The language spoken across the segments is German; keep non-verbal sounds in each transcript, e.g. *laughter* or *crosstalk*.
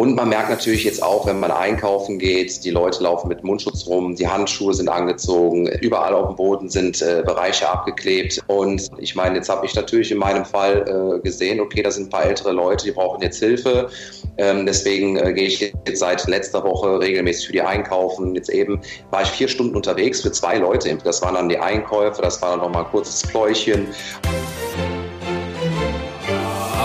Und man merkt natürlich jetzt auch, wenn man einkaufen geht, die Leute laufen mit Mundschutz rum, die Handschuhe sind angezogen, überall auf dem Boden sind äh, Bereiche abgeklebt. Und ich meine, jetzt habe ich natürlich in meinem Fall äh, gesehen, okay, da sind ein paar ältere Leute, die brauchen jetzt Hilfe. Ähm, deswegen äh, gehe ich jetzt seit letzter Woche regelmäßig für die einkaufen. Jetzt eben war ich vier Stunden unterwegs für zwei Leute. Das waren dann die Einkäufe, das war dann nochmal ein kurzes Pläuchchen.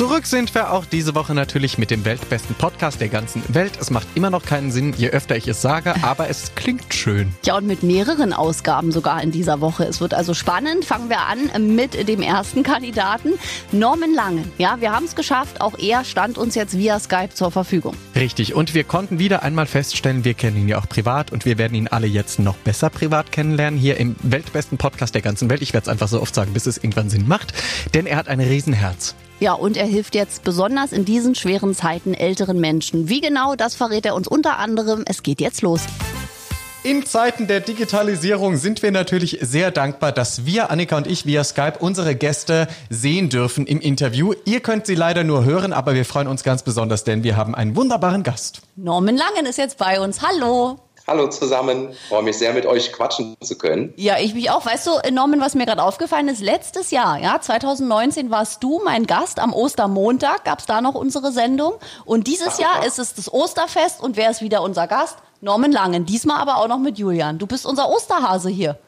Zurück sind wir auch diese Woche natürlich mit dem weltbesten Podcast der ganzen Welt. Es macht immer noch keinen Sinn, je öfter ich es sage, aber es klingt schön. Ja, und mit mehreren Ausgaben sogar in dieser Woche. Es wird also spannend. Fangen wir an mit dem ersten Kandidaten, Norman Langen. Ja, wir haben es geschafft. Auch er stand uns jetzt via Skype zur Verfügung. Richtig. Und wir konnten wieder einmal feststellen, wir kennen ihn ja auch privat und wir werden ihn alle jetzt noch besser privat kennenlernen. Hier im weltbesten Podcast der ganzen Welt. Ich werde es einfach so oft sagen, bis es irgendwann Sinn macht. Denn er hat ein Riesenherz. Ja, und er hilft jetzt besonders in diesen schweren Zeiten älteren Menschen. Wie genau, das verrät er uns unter anderem. Es geht jetzt los. In Zeiten der Digitalisierung sind wir natürlich sehr dankbar, dass wir, Annika und ich, via Skype unsere Gäste sehen dürfen im Interview. Ihr könnt sie leider nur hören, aber wir freuen uns ganz besonders, denn wir haben einen wunderbaren Gast. Norman Langen ist jetzt bei uns. Hallo. Hallo zusammen, freue mich sehr, mit euch quatschen zu können. Ja, ich mich auch. Weißt du, Norman, was mir gerade aufgefallen ist, letztes Jahr, ja, 2019 warst du mein Gast am Ostermontag, gab es da noch unsere Sendung. Und dieses Ach, Jahr ist es das Osterfest und wer ist wieder unser Gast? Norman Langen, diesmal aber auch noch mit Julian. Du bist unser Osterhase hier.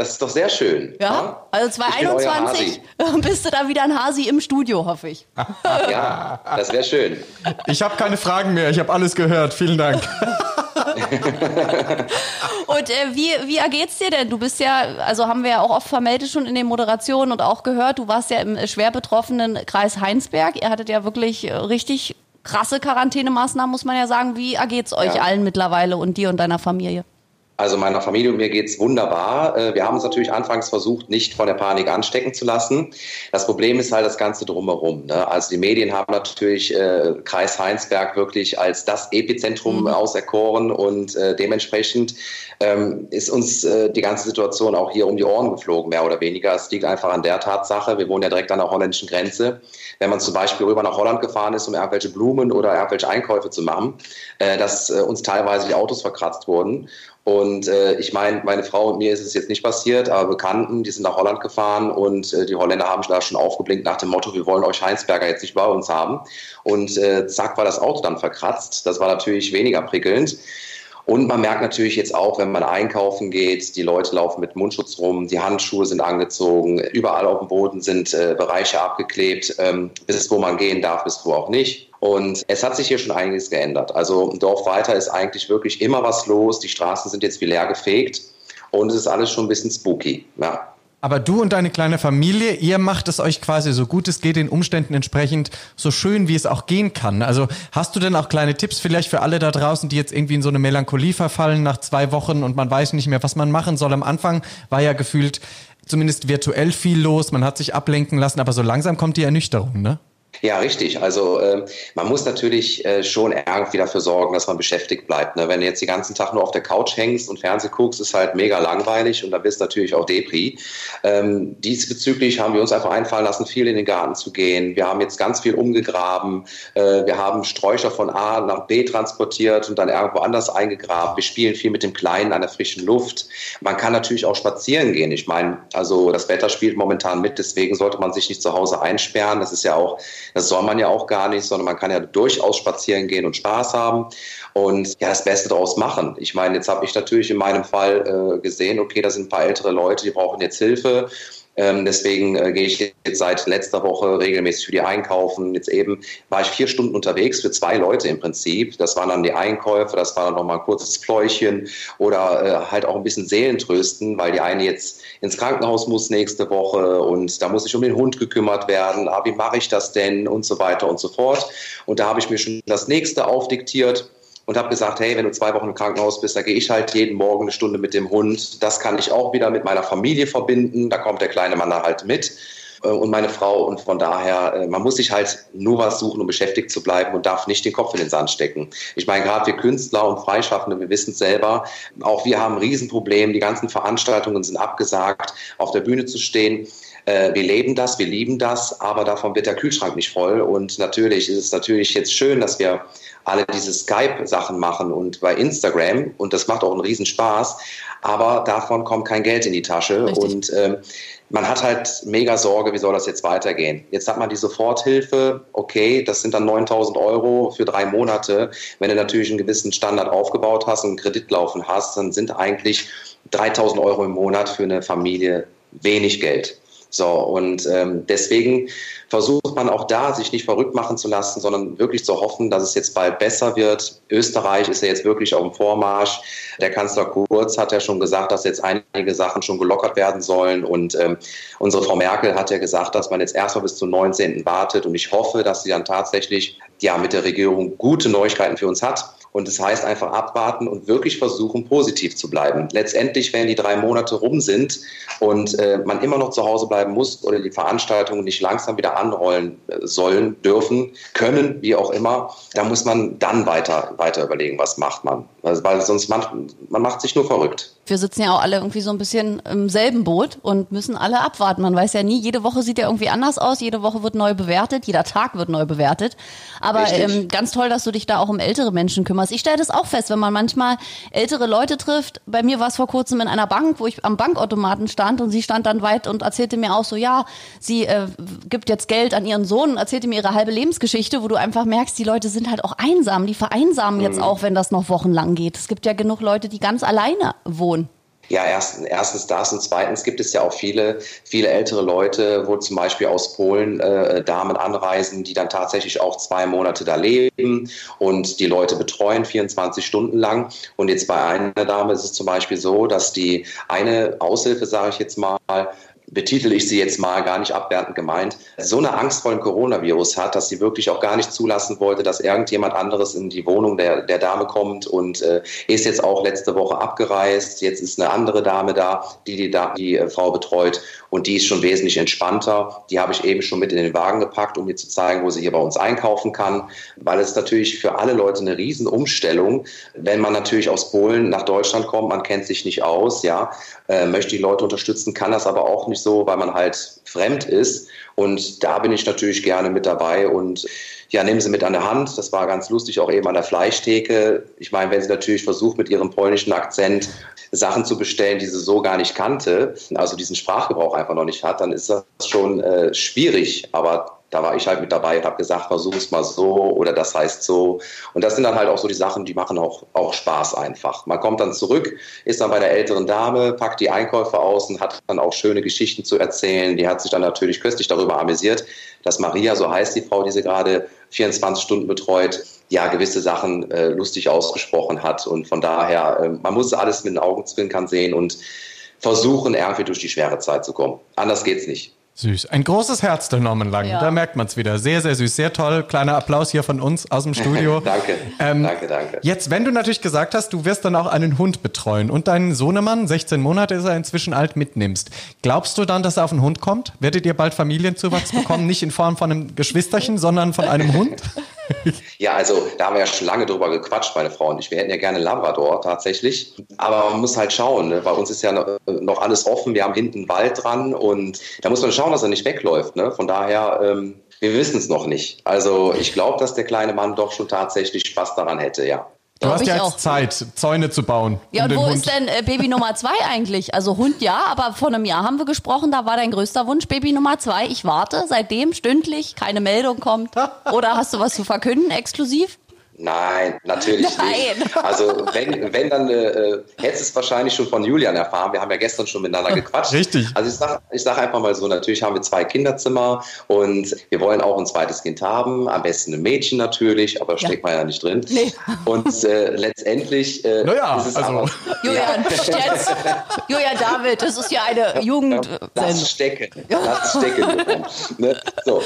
Das ist doch sehr schön. Ja, ja? also 2021 *laughs* bist du da wieder ein Hasi im Studio, hoffe ich. *laughs* *laughs* ja, das wäre schön. Ich habe keine Fragen mehr, ich habe alles gehört. Vielen Dank. und äh, wie, wie ergeht's dir denn? Du bist ja, also haben wir ja auch oft vermeldet schon in den Moderationen und auch gehört, du warst ja im schwer betroffenen Kreis Heinsberg. Ihr hattet ja wirklich äh, richtig krasse Quarantänemaßnahmen, muss man ja sagen. Wie ergeht's euch ja. allen mittlerweile und dir und deiner Familie? Also meiner Familie und mir geht's wunderbar. Äh, wir haben uns natürlich anfangs versucht, nicht von der Panik anstecken zu lassen. Das Problem ist halt das Ganze drumherum. Ne? Also die Medien haben natürlich äh, Kreis Heinsberg wirklich als das Epizentrum mhm. auserkoren und äh, dementsprechend ähm, ist uns äh, die ganze Situation auch hier um die Ohren geflogen, mehr oder weniger. Es liegt einfach an der Tatsache, wir wohnen ja direkt an der holländischen Grenze. Wenn man zum Beispiel rüber nach Holland gefahren ist, um irgendwelche Blumen oder irgendwelche Einkäufe zu machen, äh, dass äh, uns teilweise die Autos verkratzt wurden. Und äh, ich meine, meine Frau und mir ist es jetzt nicht passiert, aber Bekannten, die sind nach Holland gefahren und äh, die Holländer haben da schon aufgeblinkt nach dem Motto, wir wollen euch Heinsberger jetzt nicht bei uns haben. Und äh, zack war das Auto dann verkratzt. Das war natürlich weniger prickelnd. Und man merkt natürlich jetzt auch, wenn man einkaufen geht, die Leute laufen mit Mundschutz rum, die Handschuhe sind angezogen, überall auf dem Boden sind äh, Bereiche abgeklebt, ähm, bis wo man gehen darf, bis wo auch nicht. Und es hat sich hier schon einiges geändert. Also Dorf weiter ist eigentlich wirklich immer was los. Die Straßen sind jetzt wie leer gefegt und es ist alles schon ein bisschen spooky. Ja. Aber du und deine kleine Familie, ihr macht es euch quasi so gut es geht, den Umständen entsprechend so schön, wie es auch gehen kann. Also hast du denn auch kleine Tipps vielleicht für alle da draußen, die jetzt irgendwie in so eine Melancholie verfallen nach zwei Wochen und man weiß nicht mehr, was man machen soll? Am Anfang war ja gefühlt zumindest virtuell viel los, man hat sich ablenken lassen, aber so langsam kommt die Ernüchterung, ne? Ja, richtig. Also äh, man muss natürlich äh, schon irgendwie dafür sorgen, dass man beschäftigt bleibt. Ne? Wenn du jetzt den ganzen Tag nur auf der Couch hängst und Fernseh guckst, ist halt mega langweilig und da bist du natürlich auch Depri. Ähm, diesbezüglich haben wir uns einfach einfallen lassen, viel in den Garten zu gehen. Wir haben jetzt ganz viel umgegraben. Äh, wir haben Sträucher von A nach B transportiert und dann irgendwo anders eingegraben. Wir spielen viel mit dem Kleinen an der frischen Luft. Man kann natürlich auch spazieren gehen. Ich meine, also das Wetter spielt momentan mit, deswegen sollte man sich nicht zu Hause einsperren. Das ist ja auch das soll man ja auch gar nicht, sondern man kann ja durchaus spazieren gehen und Spaß haben und ja das Beste daraus machen. Ich meine, jetzt habe ich natürlich in meinem Fall äh, gesehen, okay, da sind ein paar ältere Leute, die brauchen jetzt Hilfe. Ähm, deswegen äh, gehe ich jetzt seit letzter Woche regelmäßig für die Einkaufen. Jetzt eben war ich vier Stunden unterwegs für zwei Leute im Prinzip. Das waren dann die Einkäufe, das war dann nochmal ein kurzes Pläuchchen oder äh, halt auch ein bisschen Seelentrösten, weil die eine jetzt ins Krankenhaus muss nächste Woche und da muss ich um den Hund gekümmert werden. Ah, wie mache ich das denn und so weiter und so fort. Und da habe ich mir schon das nächste aufdiktiert und habe gesagt, hey, wenn du zwei Wochen im Krankenhaus bist, da gehe ich halt jeden Morgen eine Stunde mit dem Hund. Das kann ich auch wieder mit meiner Familie verbinden. Da kommt der kleine Mann da halt mit. äh, und meine Frau. Und von daher, äh, man muss sich halt nur was suchen, um beschäftigt zu bleiben und darf nicht den Kopf in den Sand stecken. Ich meine, gerade wir Künstler und Freischaffende, wir wissen es selber, auch wir haben ein Riesenproblem. Die ganzen Veranstaltungen sind abgesagt, auf der Bühne zu stehen äh, wir leben das, wir lieben das, aber davon wird der Kühlschrank nicht voll. Und natürlich ist es natürlich jetzt schön, dass wir alle diese Skype-Sachen machen und bei Instagram und das macht auch einen Riesenspaß, aber davon kommt kein Geld in die Tasche Richtig. und ähm, man hat halt mega Sorge, wie soll das jetzt weitergehen. Jetzt hat man die Soforthilfe, okay, das sind dann 9000 Euro für drei Monate. Wenn du natürlich einen gewissen Standard aufgebaut hast und einen Kredit laufen hast, dann sind eigentlich 3000 Euro im Monat für eine Familie wenig Geld. So, und ähm, deswegen versucht man auch da, sich nicht verrückt machen zu lassen, sondern wirklich zu hoffen, dass es jetzt bald besser wird. Österreich ist ja jetzt wirklich auf dem Vormarsch. Der Kanzler Kurz hat ja schon gesagt, dass jetzt einige Sachen schon gelockert werden sollen. Und ähm, unsere Frau Merkel hat ja gesagt, dass man jetzt erstmal bis zum 19. wartet. Und ich hoffe, dass sie dann tatsächlich ja mit der Regierung gute Neuigkeiten für uns hat und das heißt einfach abwarten und wirklich versuchen, positiv zu bleiben. Letztendlich, wenn die drei Monate rum sind und äh, man immer noch zu Hause bleiben muss oder die Veranstaltungen nicht langsam wieder anrollen äh, sollen, dürfen, können, wie auch immer, da muss man dann weiter, weiter überlegen, was macht man. Also, weil sonst macht man macht sich nur verrückt wir sitzen ja auch alle irgendwie so ein bisschen im selben Boot und müssen alle abwarten. Man weiß ja nie, jede Woche sieht ja irgendwie anders aus, jede Woche wird neu bewertet, jeder Tag wird neu bewertet. Aber ähm, ganz toll, dass du dich da auch um ältere Menschen kümmerst. Ich stelle das auch fest, wenn man manchmal ältere Leute trifft. Bei mir war es vor kurzem in einer Bank, wo ich am Bankautomaten stand und sie stand dann weit und erzählte mir auch so, ja, sie äh, gibt jetzt Geld an ihren Sohn und erzählte mir ihre halbe Lebensgeschichte, wo du einfach merkst, die Leute sind halt auch einsam, die vereinsamen mhm. jetzt auch, wenn das noch wochenlang geht. Es gibt ja genug Leute, die ganz alleine wohnen. Ja, erstens, erstens das und zweitens gibt es ja auch viele, viele ältere Leute, wo zum Beispiel aus Polen äh, Damen anreisen, die dann tatsächlich auch zwei Monate da leben und die Leute betreuen 24 Stunden lang. Und jetzt bei einer Dame ist es zum Beispiel so, dass die eine Aushilfe, sage ich jetzt mal, betitel ich sie jetzt mal gar nicht abwertend gemeint, so eine Angst vor dem Coronavirus hat, dass sie wirklich auch gar nicht zulassen wollte, dass irgendjemand anderes in die Wohnung der, der Dame kommt und äh, ist jetzt auch letzte Woche abgereist. Jetzt ist eine andere Dame da, die die, die äh, Frau betreut und die ist schon wesentlich entspannter. Die habe ich eben schon mit in den Wagen gepackt, um ihr zu zeigen, wo sie hier bei uns einkaufen kann, weil es natürlich für alle Leute eine Riesenumstellung, wenn man natürlich aus Polen nach Deutschland kommt, man kennt sich nicht aus, ja, äh, möchte die Leute unterstützen, kann das aber auch nicht so, weil man halt fremd ist. Und da bin ich natürlich gerne mit dabei und ja, nehmen Sie mit an der Hand. Das war ganz lustig, auch eben an der Fleischtheke. Ich meine, wenn sie natürlich versucht, mit ihrem polnischen Akzent Sachen zu bestellen, die sie so gar nicht kannte, also diesen Sprachgebrauch einfach noch nicht hat, dann ist das schon äh, schwierig. Aber da war ich halt mit dabei und habe gesagt, versuch es mal so oder das heißt so. Und das sind dann halt auch so die Sachen, die machen auch, auch Spaß einfach. Man kommt dann zurück, ist dann bei der älteren Dame, packt die Einkäufe aus und hat dann auch schöne Geschichten zu erzählen. Die hat sich dann natürlich köstlich darüber amüsiert, dass Maria, so heißt die Frau, die sie gerade 24 Stunden betreut, ja gewisse Sachen äh, lustig ausgesprochen hat. Und von daher, äh, man muss alles mit den Augenzwinkern sehen und versuchen, irgendwie durch die schwere Zeit zu kommen. Anders geht's nicht. Süß. Ein großes Herz der Norman Lang. Ja. Da merkt man es wieder. Sehr, sehr süß. Sehr toll. Kleiner Applaus hier von uns aus dem *laughs* Studio. danke. Ähm, danke, danke. Jetzt, wenn du natürlich gesagt hast, du wirst dann auch einen Hund betreuen und deinen Sohnemann, 16 Monate ist er inzwischen alt, mitnimmst. Glaubst du dann, dass er auf einen Hund kommt? Werdet ihr bald Familienzuwachs bekommen? *laughs* Nicht in Form von einem Geschwisterchen, sondern von einem Hund? *laughs* *laughs* ja, also da haben wir ja schon lange drüber gequatscht, meine Frau und ich. Wir hätten ja gerne Labrador tatsächlich. Aber man muss halt schauen. Ne? Bei uns ist ja noch alles offen. Wir haben hinten Wald dran und da muss man schauen, dass er nicht wegläuft. Ne? Von daher, ähm, wir wissen es noch nicht. Also ich glaube, dass der kleine Mann doch schon tatsächlich Spaß daran hätte, ja. Du hast ja jetzt Zeit, Zäune zu bauen. Ja, um und wo Hund. ist denn äh, Baby Nummer zwei eigentlich? Also Hund ja, aber vor einem Jahr haben wir gesprochen, da war dein größter Wunsch Baby Nummer zwei. Ich warte seitdem stündlich, keine Meldung kommt. *laughs* Oder hast du was zu verkünden exklusiv? Nein, natürlich Nein. nicht. *laughs* Also wenn, wenn dann äh, hättest es wahrscheinlich schon von Julian erfahren. Wir haben ja gestern schon miteinander gequatscht. Richtig. Also ich sage ich sag einfach mal so, natürlich haben wir zwei Kinderzimmer und wir wollen auch ein zweites Kind haben. Am besten ein Mädchen natürlich, aber ja. steckt man ja nicht drin. Nee. Und äh, letztendlich äh, naja, ist es also. aber... Julian, ja. jetzt, Julian David, das ist ja eine Jugend... Das Stecken, das Stecken. ne? So.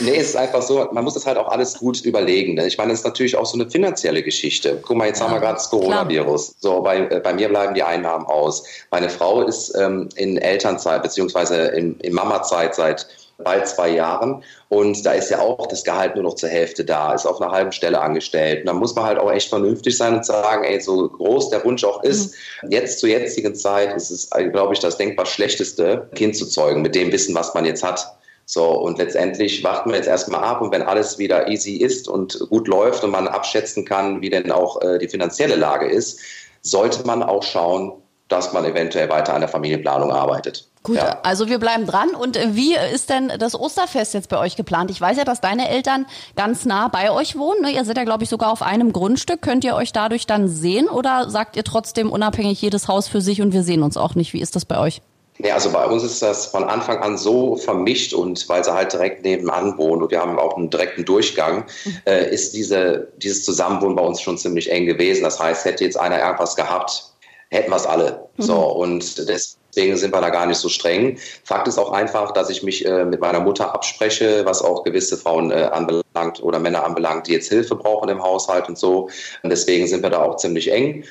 Nee, es ist einfach so, man muss das halt auch alles gut überlegen. Ne? Ich meine, es ist natürlich auch auch so eine finanzielle Geschichte. Guck mal, jetzt ja, haben wir gerade das Coronavirus. So, bei, äh, bei mir bleiben die Einnahmen aus. Meine Frau ist ähm, in Elternzeit beziehungsweise in, in Mamazeit seit bald zwei Jahren. Und da ist ja auch das Gehalt nur noch zur Hälfte da, ist auf einer halben Stelle angestellt. Und da muss man halt auch echt vernünftig sein und sagen, ey, so groß der Wunsch auch ist, mhm. jetzt zur jetzigen Zeit ist es, glaube ich, das denkbar schlechteste, Kind zu zeugen, mit dem Wissen, was man jetzt hat. So, und letztendlich warten wir jetzt erstmal ab und wenn alles wieder easy ist und gut läuft und man abschätzen kann, wie denn auch äh, die finanzielle Lage ist, sollte man auch schauen, dass man eventuell weiter an der Familienplanung arbeitet. Gut, ja. also wir bleiben dran. Und wie ist denn das Osterfest jetzt bei euch geplant? Ich weiß ja, dass deine Eltern ganz nah bei euch wohnen. Ne? Ihr seid ja, glaube ich, sogar auf einem Grundstück. Könnt ihr euch dadurch dann sehen oder sagt ihr trotzdem unabhängig jedes Haus für sich und wir sehen uns auch nicht? Wie ist das bei euch? Nee, also bei uns ist das von Anfang an so vermischt und weil sie halt direkt nebenan wohnen und wir haben auch einen direkten Durchgang, mhm. äh, ist diese, dieses Zusammenwohnen bei uns schon ziemlich eng gewesen. Das heißt, hätte jetzt einer irgendwas gehabt, hätten wir es alle. Mhm. So, und deswegen sind wir da gar nicht so streng. Fakt ist auch einfach, dass ich mich äh, mit meiner Mutter abspreche, was auch gewisse Frauen äh, anbelangt oder Männer anbelangt, die jetzt Hilfe brauchen im Haushalt und so. Und deswegen sind wir da auch ziemlich eng.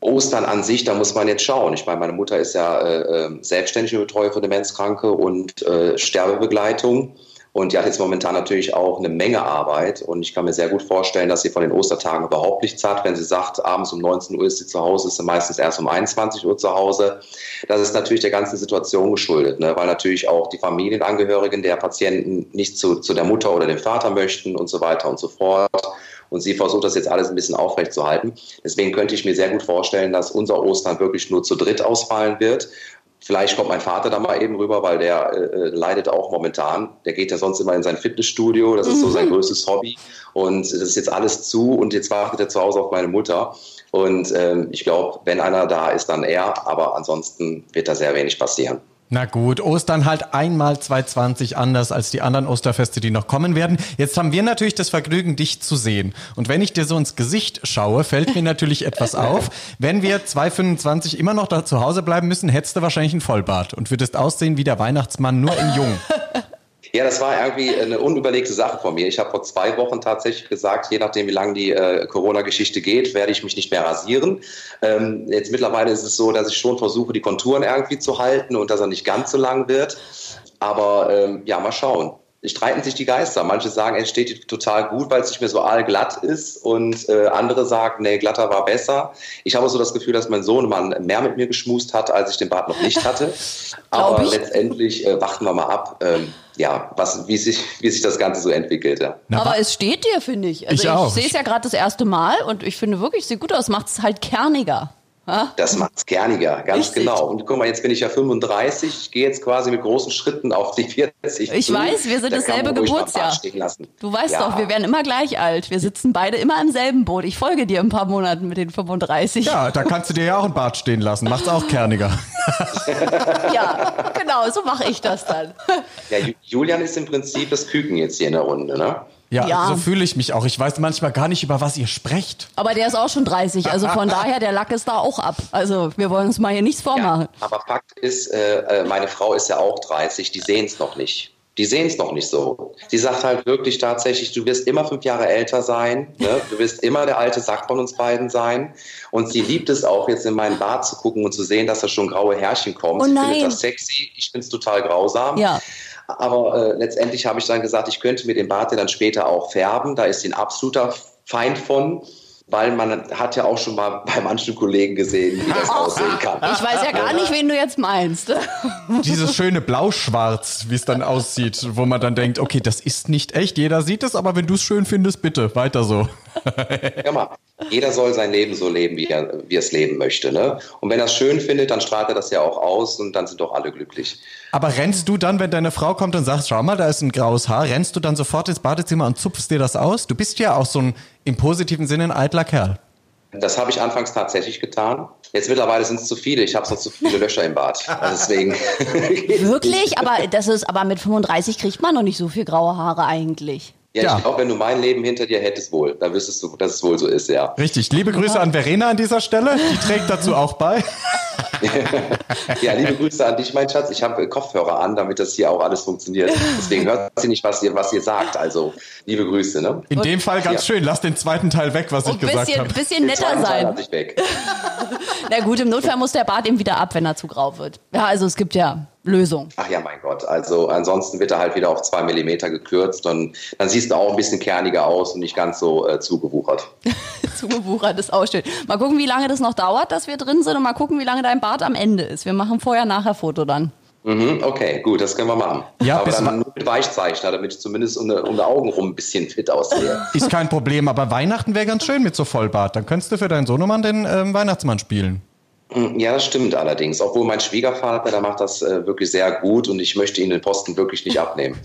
Ostern an sich, da muss man jetzt schauen. Ich meine, meine Mutter ist ja äh, ähm, selbstständige Betreuer für Demenzkranke und äh, Sterbebegleitung. Und die hat jetzt momentan natürlich auch eine Menge Arbeit. Und ich kann mir sehr gut vorstellen, dass sie von den Ostertagen überhaupt nichts hat. Wenn sie sagt, abends um 19 Uhr ist sie zu Hause, ist sie meistens erst um 21 Uhr zu Hause. Das ist natürlich der ganzen Situation geschuldet, ne? weil natürlich auch die Familienangehörigen der Patienten nicht zu, zu der Mutter oder dem Vater möchten und so weiter und so fort. Und sie versucht das jetzt alles ein bisschen aufrechtzuerhalten. Deswegen könnte ich mir sehr gut vorstellen, dass unser Ostern wirklich nur zu dritt ausfallen wird. Vielleicht kommt mein Vater da mal eben rüber, weil der äh, äh, leidet auch momentan. Der geht ja sonst immer in sein Fitnessstudio. Das ist so sein mhm. größtes Hobby. Und das ist jetzt alles zu. Und jetzt wartet er zu Hause auf meine Mutter. Und ähm, ich glaube, wenn einer da ist, dann er. Aber ansonsten wird da sehr wenig passieren. Na gut, Ostern halt einmal 220 anders als die anderen Osterfeste, die noch kommen werden. Jetzt haben wir natürlich das Vergnügen, dich zu sehen. Und wenn ich dir so ins Gesicht schaue, fällt mir natürlich etwas auf. Wenn wir 225 immer noch da zu Hause bleiben müssen, hättest du wahrscheinlich einen Vollbart und würdest aussehen wie der Weihnachtsmann, nur in jung. Ja, das war irgendwie eine unüberlegte Sache von mir. Ich habe vor zwei Wochen tatsächlich gesagt, je nachdem, wie lange die äh, Corona-Geschichte geht, werde ich mich nicht mehr rasieren. Ähm, jetzt mittlerweile ist es so, dass ich schon versuche, die Konturen irgendwie zu halten und dass er nicht ganz so lang wird. Aber ähm, ja, mal schauen streiten sich die Geister. Manche sagen, es steht total gut, weil es nicht mehr so allglatt ist und äh, andere sagen, nee, glatter war besser. Ich habe so das Gefühl, dass mein Sohnemann mehr mit mir geschmust hat, als ich den Bart noch nicht hatte. *laughs* Aber letztendlich äh, warten wir mal ab, ähm, ja, was, wie, sich, wie sich das Ganze so entwickelt. Ja. Aber es steht dir, finde ich. Also ich, ich sehe es ja gerade das erste Mal und ich finde wirklich, es sieht gut aus, macht es halt kerniger. Das macht es kerniger, ganz Richtig. genau. Und guck mal, jetzt bin ich ja 35, ich gehe jetzt quasi mit großen Schritten auf die 40. Ich zu. weiß, wir sind da dasselbe Geburtsjahr. Du weißt ja. doch, wir werden immer gleich alt. Wir sitzen beide immer im selben Boot. Ich folge dir ein paar Monaten mit den 35. Ja, da kannst du dir ja auch ein Bart stehen lassen. Macht's auch kerniger. *laughs* ja, genau, so mache ich das dann. Ja, Julian ist im Prinzip das Küken jetzt hier in der Runde, ne? Ja, ja, so fühle ich mich auch. Ich weiß manchmal gar nicht, über was ihr sprecht. Aber der ist auch schon 30, also *laughs* von daher, der Lack ist da auch ab. Also wir wollen uns mal hier nichts vormachen. Ja, aber Fakt ist, äh, äh meine Frau ist ja auch 30, die sehen es noch nicht. Die sehen es noch nicht so. Sie sagt halt wirklich tatsächlich, du wirst immer fünf Jahre älter sein, ne? du wirst immer der alte Sack von uns beiden sein. Und sie liebt es auch, jetzt in meinen Bart zu gucken und zu sehen, dass da schon graue Härchen kommen. Oh sie findet das sexy, ich finde es total grausam. Ja. Aber äh, letztendlich habe ich dann gesagt, ich könnte mir den Bart dann später auch färben. Da ist sie ein absoluter Feind von weil man hat ja auch schon mal *laughs* bei manchen Kollegen gesehen, wie das aussehen kann. Ich weiß ja gar nicht, wen du jetzt meinst. *laughs* Dieses schöne Blau-Schwarz, wie es dann aussieht, wo man dann denkt, okay, das ist nicht echt, jeder sieht es, aber wenn du es schön findest, bitte, weiter so. Ja, mal. Jeder soll sein Leben so leben, wie er, wie er es leben möchte. Ne? Und wenn er es schön findet, dann strahlt er das ja auch aus und dann sind doch alle glücklich. Aber rennst du dann, wenn deine Frau kommt und sagt, schau mal, da ist ein graues Haar, rennst du dann sofort ins Badezimmer und zupfst dir das aus? Du bist ja auch so ein im positiven Sinne ein eitler Kerl. Das habe ich anfangs tatsächlich getan. Jetzt mittlerweile sind es zu viele. Ich habe sonst zu viele Löcher im Bad. Also deswegen. *laughs* *laughs* Wirklich? Aber das ist, aber mit 35 kriegt man noch nicht so viel graue Haare eigentlich. Ja, ja. ich glaube, wenn du mein Leben hinter dir hättest wohl, dann wüsstest du, dass es wohl so ist, ja. Richtig. Liebe Grüße an Verena an dieser Stelle. Die trägt dazu auch bei. *laughs* ja, liebe Grüße an dich, mein Schatz. Ich habe Kopfhörer an, damit das hier auch alles funktioniert. Deswegen hört sie nicht, was ihr, was ihr sagt. Also, liebe Grüße. Ne? In dem Fall ganz ja. schön. Lass den zweiten Teil weg, was ich gesagt habe. Ein bisschen netter sein. Ich weg. *laughs* Na gut, im Notfall muss der Bart eben wieder ab, wenn er zu grau wird. Ja, also es gibt ja Lösung. Ach ja, mein Gott. Also ansonsten wird er halt wieder auf zwei Millimeter gekürzt und dann siehst du auch ein bisschen kerniger aus und nicht ganz so äh, zugewuchert. *laughs* zugewuchert ist auch schön. Mal gucken, wie lange das noch dauert, dass wir drin sind und mal gucken, wie lange dein Bart am Ende ist. Wir machen vorher-nachher-Foto dann. Mhm, okay, gut, das können wir machen. Ja, aber dann nur mit Weichzeichner, damit ich zumindest um, um die Augen rum ein bisschen fit aussehe. *laughs* Ist kein Problem, aber Weihnachten wäre ganz schön mit so Vollbart. Dann könntest du für deinen Sohnemann den ähm, Weihnachtsmann spielen. Hm, ja, das stimmt allerdings. Obwohl mein Schwiegervater, der macht das äh, wirklich sehr gut und ich möchte ihn den Posten wirklich nicht abnehmen.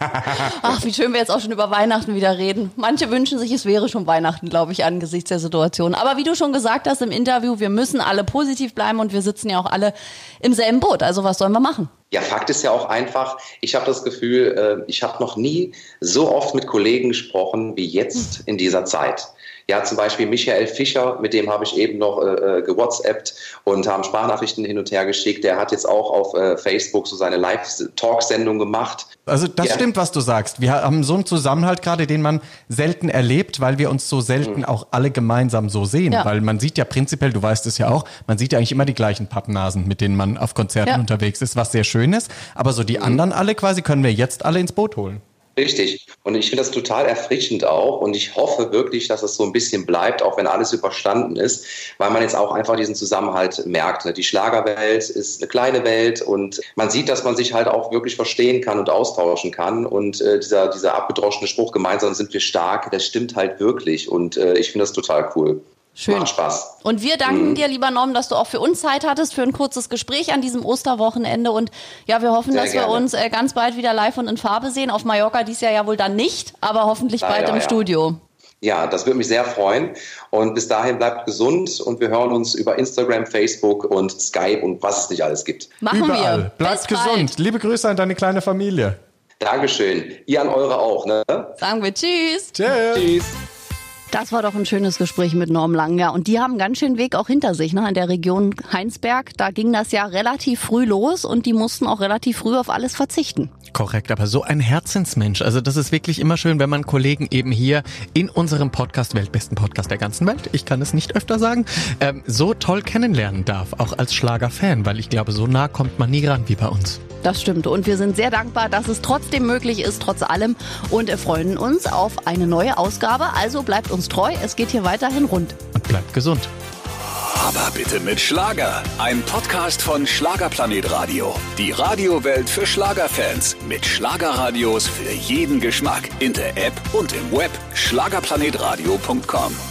*laughs* Ach, wie schön wir jetzt auch schon über Weihnachten wieder reden. Manche wünschen sich, es wäre schon Weihnachten, glaube ich, angesichts der Situation. Aber wie du schon gesagt hast im Interview, wir müssen alle positiv bleiben und wir sitzen ja auch alle im selben Boot. Also was sollen wir machen? Ja, Fakt ist ja auch einfach, ich habe das Gefühl, äh, ich habe noch nie so oft mit Kollegen gesprochen wie jetzt in dieser Zeit. Ja, zum Beispiel Michael Fischer, mit dem habe ich eben noch äh, äh, gewhatsappt und haben Sprachnachrichten hin und her geschickt. Der hat jetzt auch auf äh, Facebook so seine Live-Talk-Sendung gemacht. Also das ja. stimmt, was du sagst. Wir haben so einen Zusammenhalt gerade, den man selten erlebt, weil wir uns so selten mhm. auch alle gemeinsam so sehen. Ja. Weil man sieht ja prinzipiell, du weißt es ja auch, man sieht ja eigentlich immer die gleichen Pappnasen, mit denen man auf Konzerten ja. unterwegs ist, was sehr schön ist. Aber so die mhm. anderen alle quasi können wir jetzt alle ins Boot holen. Richtig. Und ich finde das total erfrischend auch. Und ich hoffe wirklich, dass es so ein bisschen bleibt, auch wenn alles überstanden ist, weil man jetzt auch einfach diesen Zusammenhalt merkt. Ne? Die Schlagerwelt ist eine kleine Welt und man sieht, dass man sich halt auch wirklich verstehen kann und austauschen kann. Und äh, dieser, dieser abgedroschene Spruch, gemeinsam sind wir stark, das stimmt halt wirklich. Und äh, ich finde das total cool. Schön. Macht Spaß. Und wir danken mhm. dir, lieber Norm, dass du auch für uns Zeit hattest für ein kurzes Gespräch an diesem Osterwochenende. Und ja, wir hoffen, Sehr dass gerne. wir uns äh, ganz bald wieder live und in Farbe sehen. Auf Mallorca dies Jahr ja wohl dann nicht, aber hoffentlich Leider, bald im ja. Studio. Ja, das würde mich sehr freuen. Und bis dahin bleibt gesund und wir hören uns über Instagram, Facebook und Skype und was es nicht alles gibt. Machen Überall. wir. Bleibt gesund. Bald. Liebe Grüße an deine kleine Familie. Dankeschön. Ihr an eure auch, ne? Sagen wir Tschüss. Tschüss. Tschüss. Das war doch ein schönes Gespräch mit Norm Langer. Und die haben ganz schön Weg auch hinter sich, ne? In der Region Heinsberg. Da ging das ja relativ früh los und die mussten auch relativ früh auf alles verzichten. Korrekt, aber so ein Herzensmensch. Also das ist wirklich immer schön, wenn man Kollegen eben hier in unserem Podcast, weltbesten Podcast der ganzen Welt, ich kann es nicht öfter sagen, ähm, so toll kennenlernen darf, auch als Schlagerfan, weil ich glaube, so nah kommt man nie ran wie bei uns. Das stimmt. Und wir sind sehr dankbar, dass es trotzdem möglich ist, trotz allem. Und freuen uns auf eine neue Ausgabe. Also bleibt uns treu. Es geht hier weiterhin rund. Und bleibt gesund. Aber bitte mit Schlager. Ein Podcast von Schlagerplanet Radio. Die Radiowelt für Schlagerfans. Mit Schlagerradios für jeden Geschmack. In der App und im Web. Schlagerplanetradio.com.